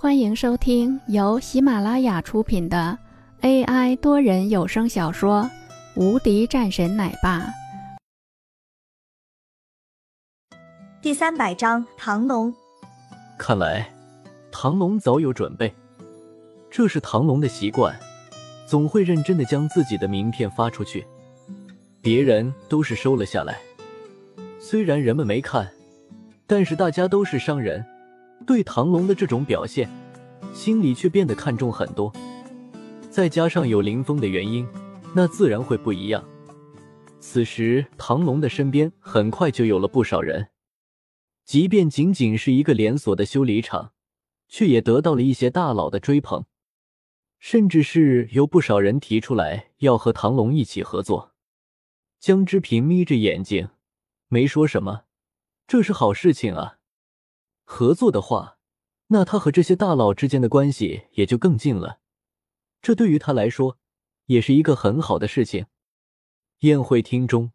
欢迎收听由喜马拉雅出品的 AI 多人有声小说《无敌战神奶爸》第三百章唐龙。看来唐龙早有准备，这是唐龙的习惯，总会认真的将自己的名片发出去，别人都是收了下来。虽然人们没看，但是大家都是商人。对唐龙的这种表现，心里却变得看重很多。再加上有林峰的原因，那自然会不一样。此时，唐龙的身边很快就有了不少人，即便仅仅是一个连锁的修理厂，却也得到了一些大佬的追捧，甚至是有不少人提出来要和唐龙一起合作。江之平眯着眼睛，没说什么，这是好事情啊。合作的话，那他和这些大佬之间的关系也就更近了。这对于他来说，也是一个很好的事情。宴会厅中，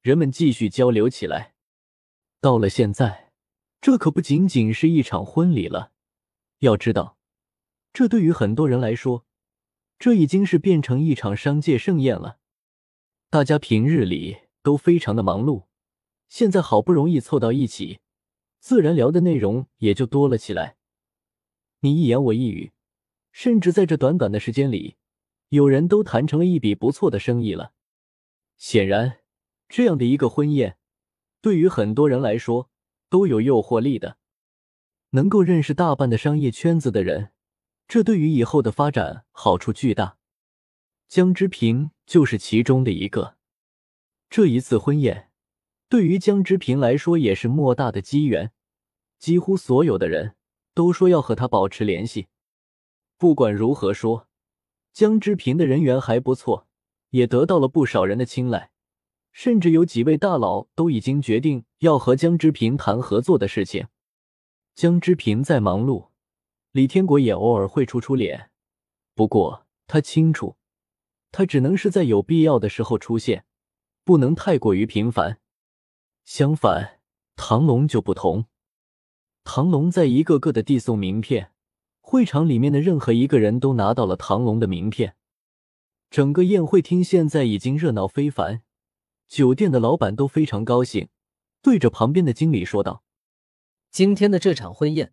人们继续交流起来。到了现在，这可不仅仅是一场婚礼了。要知道，这对于很多人来说，这已经是变成一场商界盛宴了。大家平日里都非常的忙碌，现在好不容易凑到一起。自然聊的内容也就多了起来，你一言我一语，甚至在这短短的时间里，有人都谈成了一笔不错的生意了。显然，这样的一个婚宴，对于很多人来说都有诱惑力的，能够认识大半的商业圈子的人，这对于以后的发展好处巨大。江之平就是其中的一个。这一次婚宴。对于江之平来说也是莫大的机缘，几乎所有的人都说要和他保持联系。不管如何说，江之平的人缘还不错，也得到了不少人的青睐，甚至有几位大佬都已经决定要和江之平谈合作的事情。江之平在忙碌，李天国也偶尔会出出脸，不过他清楚，他只能是在有必要的时候出现，不能太过于频繁。相反，唐龙就不同。唐龙在一个个的递送名片，会场里面的任何一个人都拿到了唐龙的名片。整个宴会厅现在已经热闹非凡，酒店的老板都非常高兴，对着旁边的经理说道：“今天的这场婚宴，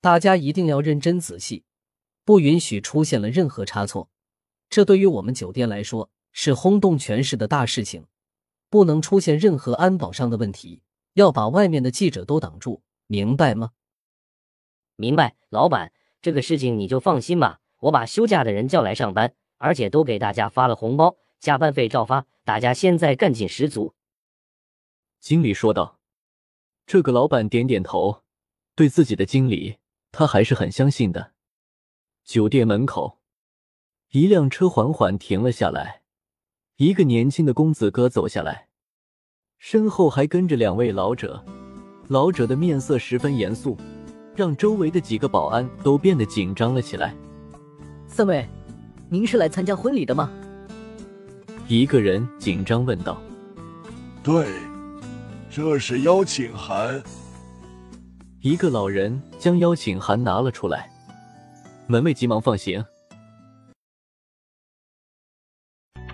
大家一定要认真仔细，不允许出现了任何差错。这对于我们酒店来说是轰动全市的大事情。”不能出现任何安保上的问题，要把外面的记者都挡住，明白吗？明白，老板，这个事情你就放心吧。我把休假的人叫来上班，而且都给大家发了红包，加班费照发。大家现在干劲十足。经理说道。这个老板点点头，对自己的经理，他还是很相信的。酒店门口，一辆车缓缓停了下来。一个年轻的公子哥走下来，身后还跟着两位老者。老者的面色十分严肃，让周围的几个保安都变得紧张了起来。三位，您是来参加婚礼的吗？一个人紧张问道。对，这是邀请函。一个老人将邀请函拿了出来，门卫急忙放行。